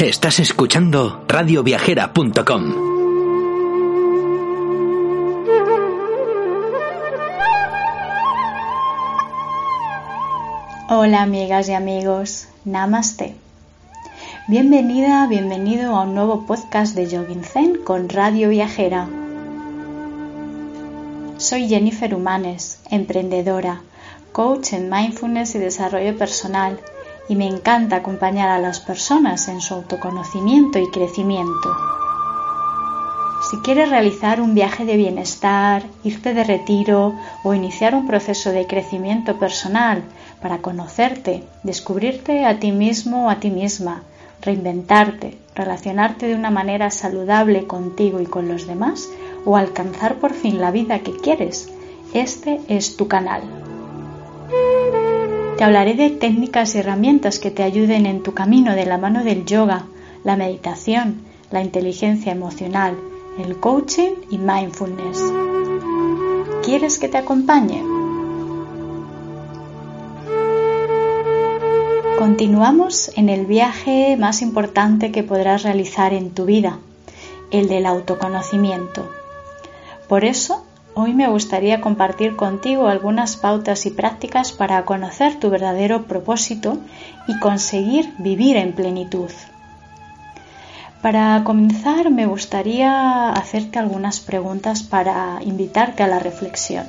Estás escuchando radioviajera.com. Hola amigas y amigos, Namaste. Bienvenida, bienvenido a un nuevo podcast de Jogging Zen con Radio Viajera. Soy Jennifer Humanes, emprendedora, coach en mindfulness y desarrollo personal y me encanta acompañar a las personas en su autoconocimiento y crecimiento. Si quieres realizar un viaje de bienestar, irte de retiro o iniciar un proceso de crecimiento personal para conocerte, descubrirte a ti mismo o a ti misma, reinventarte, relacionarte de una manera saludable contigo y con los demás o alcanzar por fin la vida que quieres, este es tu canal. Te hablaré de técnicas y herramientas que te ayuden en tu camino de la mano del yoga, la meditación, la inteligencia emocional, el coaching y mindfulness. ¿Quieres que te acompañe? Continuamos en el viaje más importante que podrás realizar en tu vida, el del autoconocimiento. Por eso Hoy me gustaría compartir contigo algunas pautas y prácticas para conocer tu verdadero propósito y conseguir vivir en plenitud. Para comenzar me gustaría hacerte algunas preguntas para invitarte a la reflexión.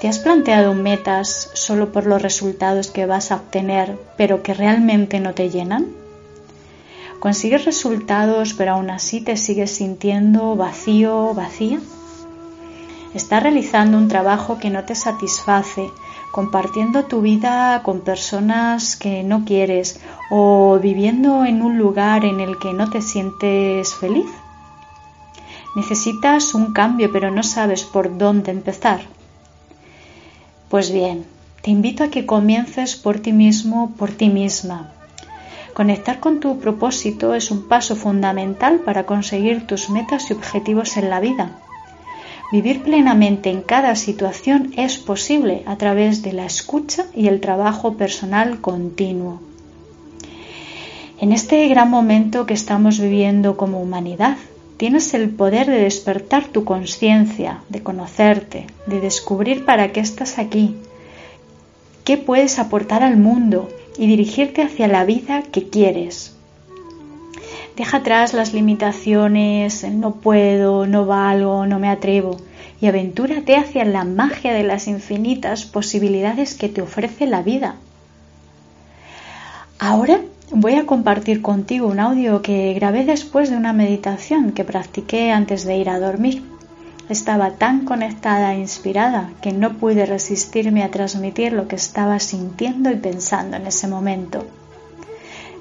¿Te has planteado metas solo por los resultados que vas a obtener pero que realmente no te llenan? ¿Consigues resultados pero aún así te sigues sintiendo vacío, vacía? Estás realizando un trabajo que no te satisface, compartiendo tu vida con personas que no quieres o viviendo en un lugar en el que no te sientes feliz. Necesitas un cambio pero no sabes por dónde empezar. Pues bien, te invito a que comiences por ti mismo, por ti misma. Conectar con tu propósito es un paso fundamental para conseguir tus metas y objetivos en la vida. Vivir plenamente en cada situación es posible a través de la escucha y el trabajo personal continuo. En este gran momento que estamos viviendo como humanidad, tienes el poder de despertar tu conciencia, de conocerte, de descubrir para qué estás aquí, qué puedes aportar al mundo y dirigirte hacia la vida que quieres. Deja atrás las limitaciones, no puedo, no valgo, no me atrevo y aventúrate hacia la magia de las infinitas posibilidades que te ofrece la vida. Ahora voy a compartir contigo un audio que grabé después de una meditación que practiqué antes de ir a dormir. Estaba tan conectada e inspirada que no pude resistirme a transmitir lo que estaba sintiendo y pensando en ese momento.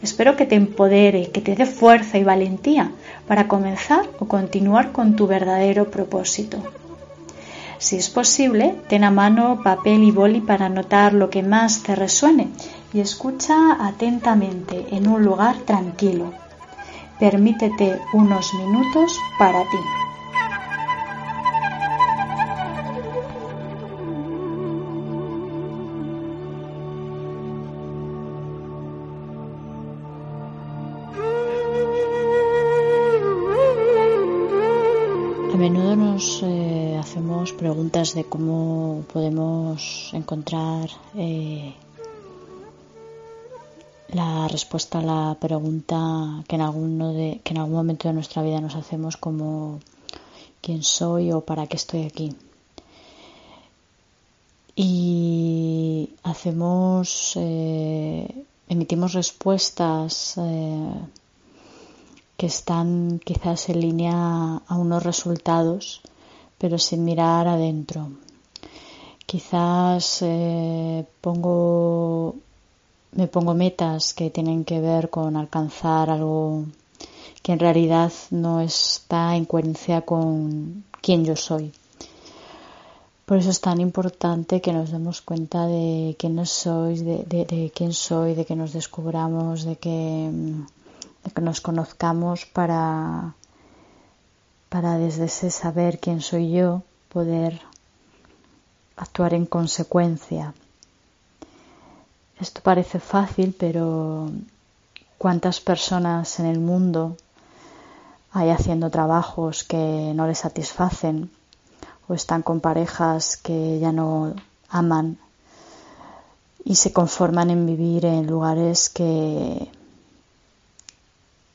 Espero que te empodere, que te dé fuerza y valentía para comenzar o continuar con tu verdadero propósito. Si es posible, ten a mano papel y boli para anotar lo que más te resuene y escucha atentamente en un lugar tranquilo. Permítete unos minutos para ti. De cómo podemos encontrar eh, la respuesta a la pregunta que en, alguno que en algún momento de nuestra vida nos hacemos como quién soy o para qué estoy aquí. Y hacemos, eh, emitimos respuestas eh, que están quizás en línea a unos resultados pero sin mirar adentro. Quizás eh, pongo me pongo metas que tienen que ver con alcanzar algo que en realidad no está en coherencia con quién yo soy. Por eso es tan importante que nos demos cuenta de quiénes sois, de, quién soy, de que nos descubramos, de que nos conozcamos para, para desde ese saber quién soy yo poder actuar en consecuencia. Esto parece fácil, pero ¿cuántas personas en el mundo hay haciendo trabajos que no les satisfacen o están con parejas que ya no aman y se conforman en vivir en lugares que,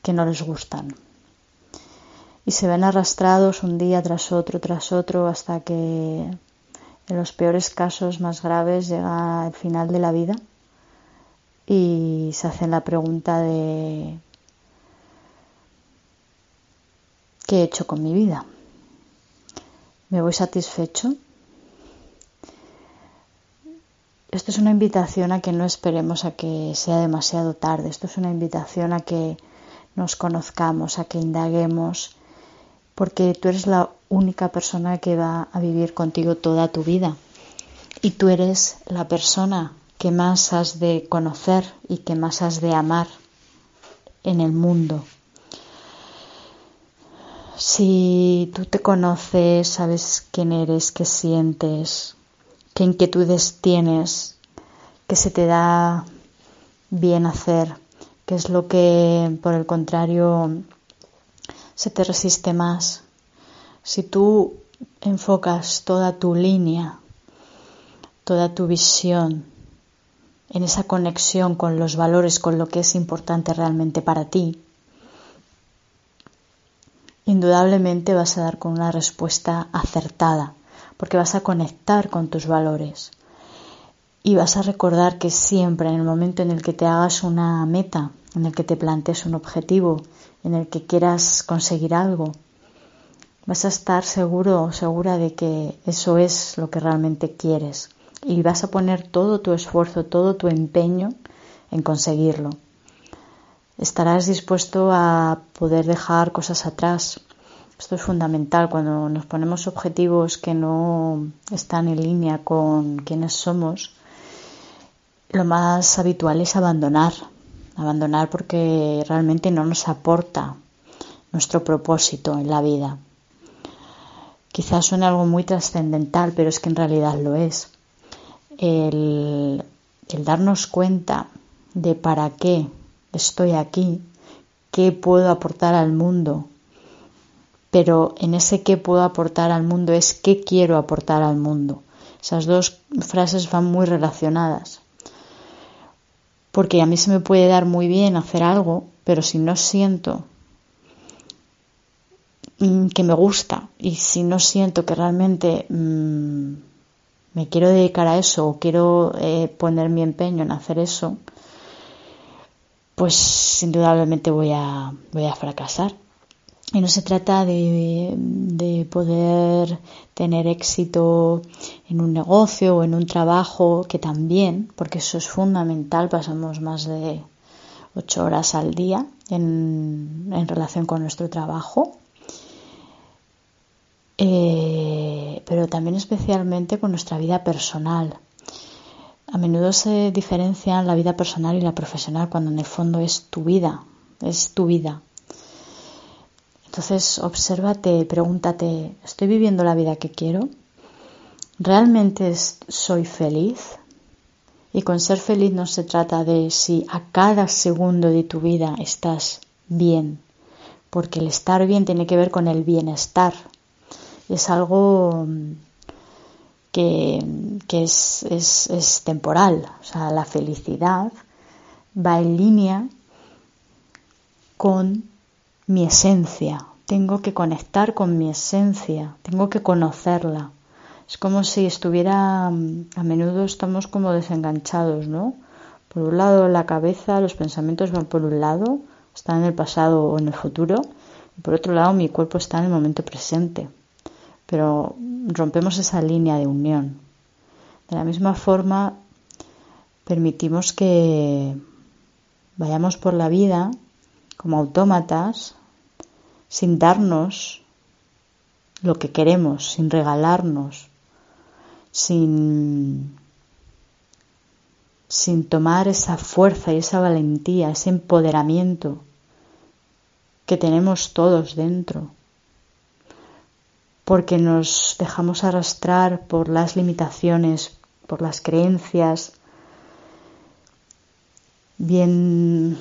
que no les gustan? Y se ven arrastrados un día tras otro, tras otro, hasta que en los peores casos más graves llega el final de la vida y se hacen la pregunta de ¿qué he hecho con mi vida? ¿Me voy satisfecho? Esto es una invitación a que no esperemos a que sea demasiado tarde. Esto es una invitación a que nos conozcamos, a que indaguemos, porque tú eres la única persona que va a vivir contigo toda tu vida. Y tú eres la persona que más has de conocer y que más has de amar en el mundo. Si tú te conoces, sabes quién eres, qué sientes, qué inquietudes tienes, qué se te da bien hacer, qué es lo que por el contrario se te resiste más. Si tú enfocas toda tu línea, toda tu visión en esa conexión con los valores, con lo que es importante realmente para ti, indudablemente vas a dar con una respuesta acertada, porque vas a conectar con tus valores y vas a recordar que siempre en el momento en el que te hagas una meta, en el que te plantees un objetivo, en el que quieras conseguir algo, vas a estar seguro o segura de que eso es lo que realmente quieres y vas a poner todo tu esfuerzo, todo tu empeño en conseguirlo. Estarás dispuesto a poder dejar cosas atrás. Esto es fundamental cuando nos ponemos objetivos que no están en línea con quienes somos. Lo más habitual es abandonar, abandonar porque realmente no nos aporta nuestro propósito en la vida. Quizás suene algo muy trascendental, pero es que en realidad lo es el, darnos cuenta de para qué estoy aquí, qué puedo aportar al mundo, pero en ese qué puedo aportar al mundo es qué quiero aportar al mundo. Esas dos frases van muy relacionadas. Porque a mí se me puede dar muy bien hacer algo, pero si no siento mm, que me gusta y si no siento que realmente mm, me quiero dedicar a eso o quiero eh, poner mi empeño en hacer eso, pues indudablemente voy a, voy a fracasar. Y no se trata de, de, poder tener éxito en un negocio o en un trabajo, que también, porque eso es fundamental, pasamos más de ocho horas al día en, en relación con nuestro trabajo. Eh, pero también especialmente con nuestra vida personal. A menudo se diferencian la vida personal y la profesional cuando en el fondo es tu vida, es tu vida. Entonces, obsérvate, pregúntate, ¿estoy viviendo la vida que quiero? ¿Realmente soy feliz? Y con ser feliz no se trata de si a cada segundo de tu vida estás bien, porque el estar bien tiene que ver con el bienestar, es algo mm, que, es, es, temporal. O sea, la felicidad va en línea con mi esencia. Tengo que conectar con mi esencia, tengo que conocerla. Es como si estuviera, mm, a menudo estamos como desenganchados, ¿no? Por un lado la cabeza, los pensamientos van por un lado, están en el pasado o en el futuro, y por otro lado mi cuerpo está en el momento presente pero rompemos esa línea de unión. De la misma forma, permitimos que vayamos por la vida como autómatas sin darnos lo que queremos, sin regalarnos, sin, sin tomar esa fuerza y esa valentía, ese empoderamiento que tenemos todos dentro, porque nos dejamos arrastrar por las limitaciones, por las creencias, bien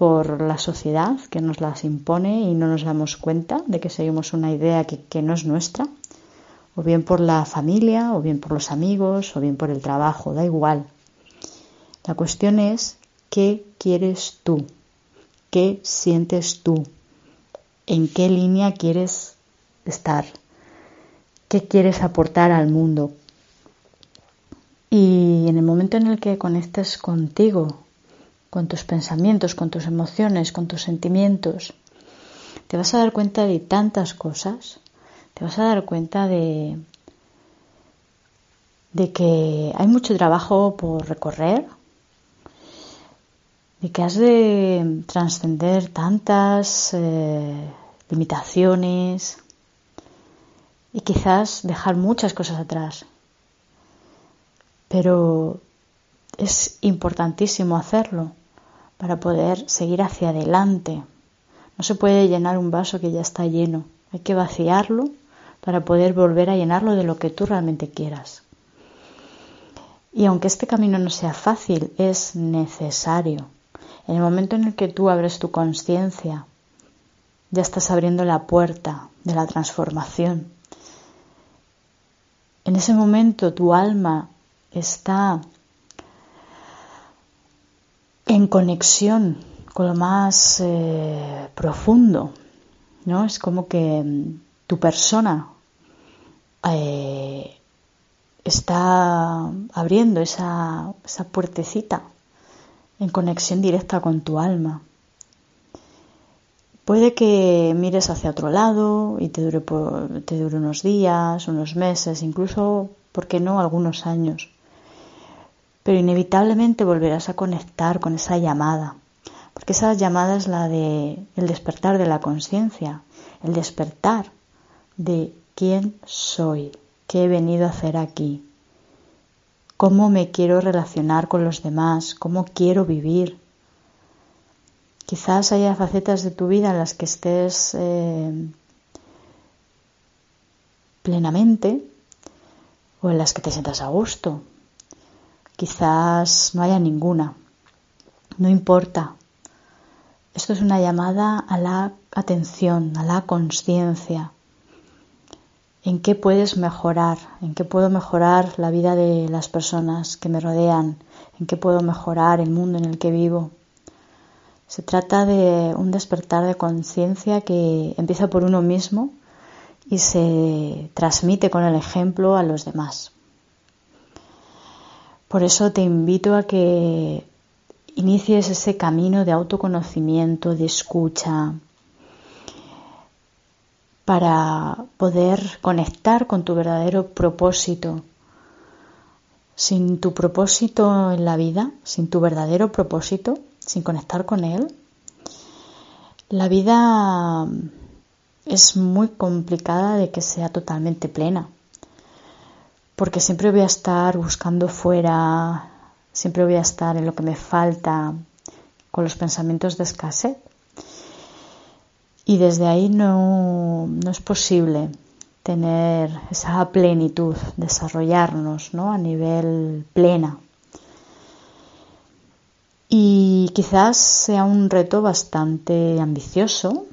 por la sociedad que nos las impone y no nos damos cuenta de que seguimos una idea que, que no es nuestra, o bien por la familia, o bien por los amigos, o bien por el trabajo, da igual. La cuestión es qué quieres tú, qué sientes tú, en qué línea quieres estar, qué quieres aportar al mundo. Y en el momento en el que conectes contigo, con tus pensamientos, con tus emociones, con tus sentimientos, te vas a dar cuenta de tantas cosas, te vas a dar cuenta de, que hay mucho trabajo por recorrer, de que has de trascender tantas eh, limitaciones y quizás dejar muchas cosas atrás. Pero es importantísimo hacerlo para poder seguir hacia adelante. No se puede llenar un vaso que ya está lleno. Hay que vaciarlo para poder volver a llenarlo de lo que tú realmente quieras. Y aunque este camino no sea fácil, es necesario. En el momento en el que tú abres tu conciencia, ya estás abriendo la puerta de la transformación. En ese momento tu alma está en conexión con lo más eh, profundo, ¿no? Es como que mm, tu persona eh, está abriendo esa, puertecita en conexión directa con tu alma. Puede que mires hacia otro lado y te dure, te dure unos días, unos meses, incluso, ¿por qué no?, algunos años pero inevitablemente volverás a conectar con esa llamada, porque esa llamada es la de el despertar de la conciencia, el despertar de quién soy, qué he venido a hacer aquí, cómo me quiero relacionar con los demás, cómo quiero vivir. Quizás haya facetas de tu vida en las que estés eh, plenamente o en las que te sientas a gusto, Quizás no haya ninguna. No importa. Esto es una llamada a la atención, a la conciencia. ¿En qué puedes mejorar? ¿En qué puedo mejorar la vida de las personas que me rodean? ¿En qué puedo mejorar el mundo en el que vivo? Se trata de un despertar de conciencia que empieza por uno mismo y se transmite con el ejemplo a los demás. Por eso te invito a que inicies ese camino de autoconocimiento, de escucha, para poder conectar con tu verdadero propósito. Sin tu propósito en la vida, sin tu verdadero propósito, sin conectar con él, la vida es muy complicada de que sea totalmente plena porque siempre voy a estar buscando fuera, siempre voy a estar en lo que me falta, con los pensamientos de escasez. Y desde ahí no, no es posible tener esa plenitud, desarrollarnos ¿no? a nivel plena. Y quizás sea un reto bastante ambicioso,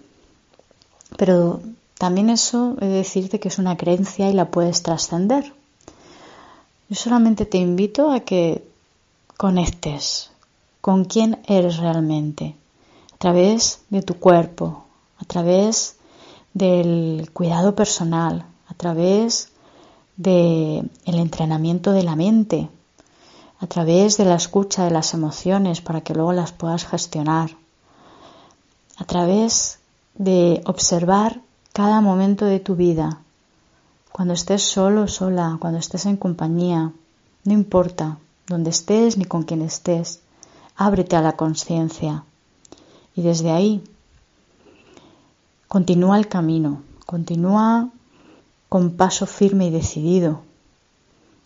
pero también eso he de decirte que es una creencia y la puedes trascender. Yo solamente te invito a que conectes con quién eres realmente, a través de tu cuerpo, a través del cuidado personal, a través del entrenamiento de la mente, a través de la escucha de las emociones para que luego las puedas gestionar, a través de observar cada momento de tu vida cuando estés solo sola, cuando estés en compañía, no importa. donde estés ni con quien estés. Ábrete a la conciencia y desde ahí continúa el camino, continúa con paso firme y decidido,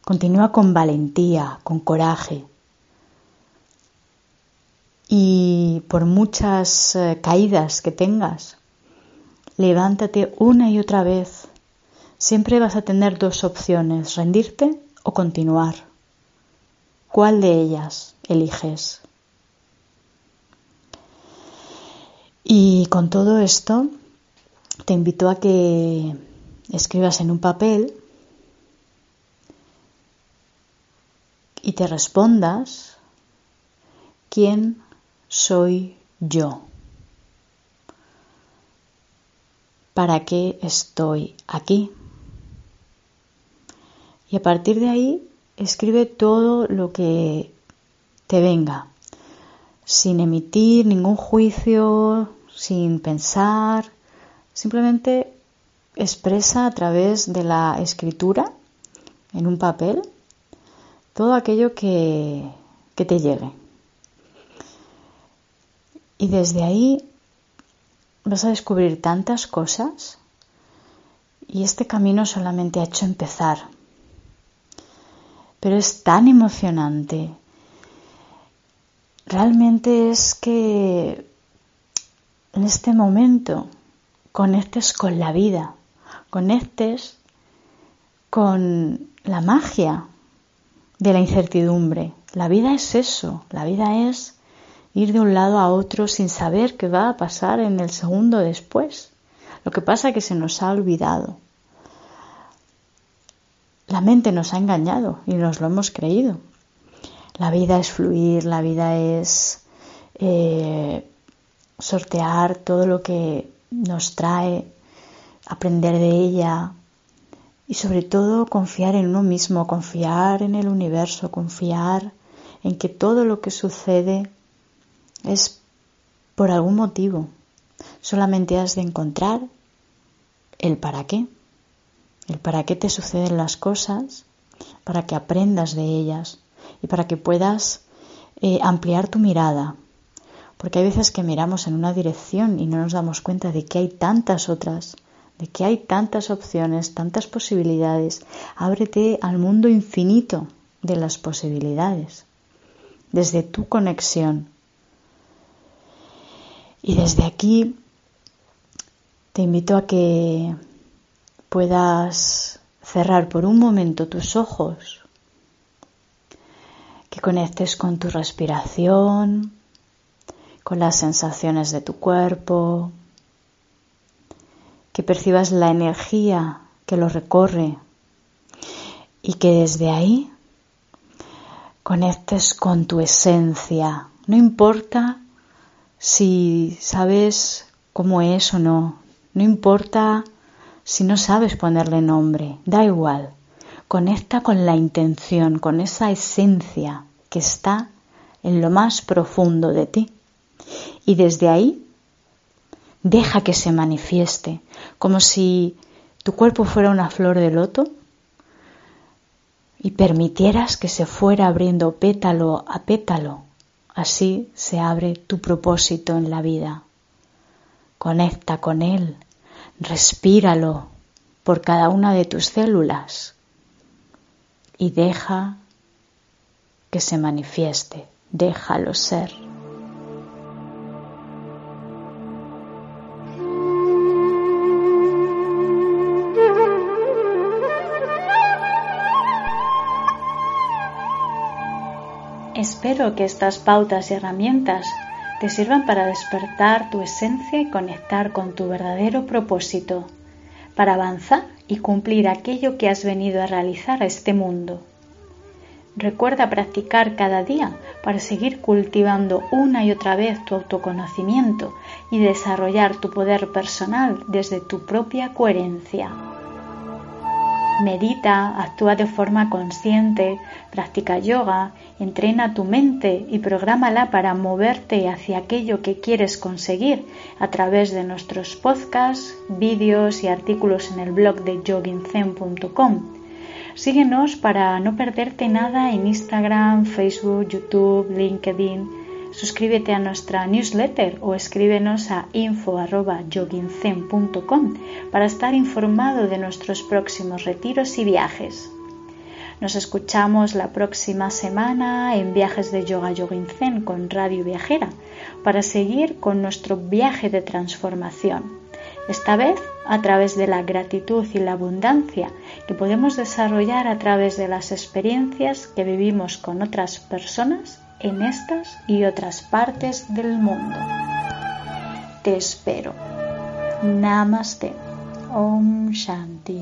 continúa con valentía, con coraje. Y por muchas eh, caídas que tengas, levántate una y otra vez. Siempre vas a tener dos opciones, rendirte o continuar. ¿Cuál de ellas eliges? Y con todo esto, te invito a que escribas en un papel y te respondas quién soy yo. ¿Para qué estoy aquí? Y a partir de ahí escribe todo lo que te venga, sin emitir ningún juicio, sin pensar, simplemente expresa a través de la escritura en un papel todo aquello que, que te llegue. Y desde ahí vas a descubrir tantas cosas y este camino solamente ha hecho empezar. Pero es tan emocionante. Realmente es que en este momento conectes con la vida, conectes con la magia de la incertidumbre. La vida es eso, la vida es ir de un lado a otro sin saber qué va a pasar en el segundo después. Lo que pasa es que se nos ha olvidado. La mente nos ha engañado y nos lo hemos creído. La vida es fluir, la vida es eh, sortear todo lo que nos trae, aprender de ella y sobre todo confiar en uno mismo, confiar en el universo, confiar en que todo lo que sucede es por algún motivo. Solamente has de encontrar el para qué. Para qué te suceden las cosas, para que aprendas de ellas y para que puedas eh, ampliar tu mirada. Porque hay veces que miramos en una dirección y no nos damos cuenta de que hay tantas otras, de que hay tantas opciones, tantas posibilidades. Ábrete al mundo infinito de las posibilidades, desde tu conexión y desde aquí te invito a que puedas cerrar por un momento tus ojos, que conectes con tu respiración, con las sensaciones de tu cuerpo, que percibas la energía que lo recorre y que desde ahí conectes con tu esencia. No importa si sabes cómo es o no. No importa si no sabes ponerle nombre, da igual. Conecta con la intención, con esa esencia que está en lo más profundo de ti. Y desde ahí deja que se manifieste, como si tu cuerpo fuera una flor de loto y permitieras que se fuera abriendo pétalo a pétalo Así se abre tu propósito en la vida. Conecta con él, respíralo por cada una de tus células y deja que se manifieste, déjalo ser. Espero que estas pautas y herramientas te sirvan para despertar tu esencia y conectar con tu verdadero propósito, para avanzar y cumplir aquello que has venido a realizar a este mundo. Recuerda practicar cada día para seguir cultivando una y otra vez tu autoconocimiento y desarrollar tu poder personal desde tu propia coherencia. Medita, actúa de forma consciente, practica yoga, entrena tu mente y prográmala para moverte hacia aquello que quieres conseguir a través de nuestros podcasts, vídeos y artículos en el blog de joggingzen.com. Síguenos para no perderte nada en Instagram, Facebook, YouTube, LinkedIn. Suscríbete a nuestra newsletter o escríbenos a info.yoginzen.com para estar informado de nuestros próximos retiros y viajes. Nos escuchamos la próxima semana en Viajes de Yoga Yogin Zen con Radio Viajera para seguir con nuestro viaje de transformación. Esta vez a través de la gratitud y la abundancia que podemos desarrollar a través de las experiencias que vivimos con otras personas en estas y otras partes del mundo. Te espero. Namaste. Om Shanti.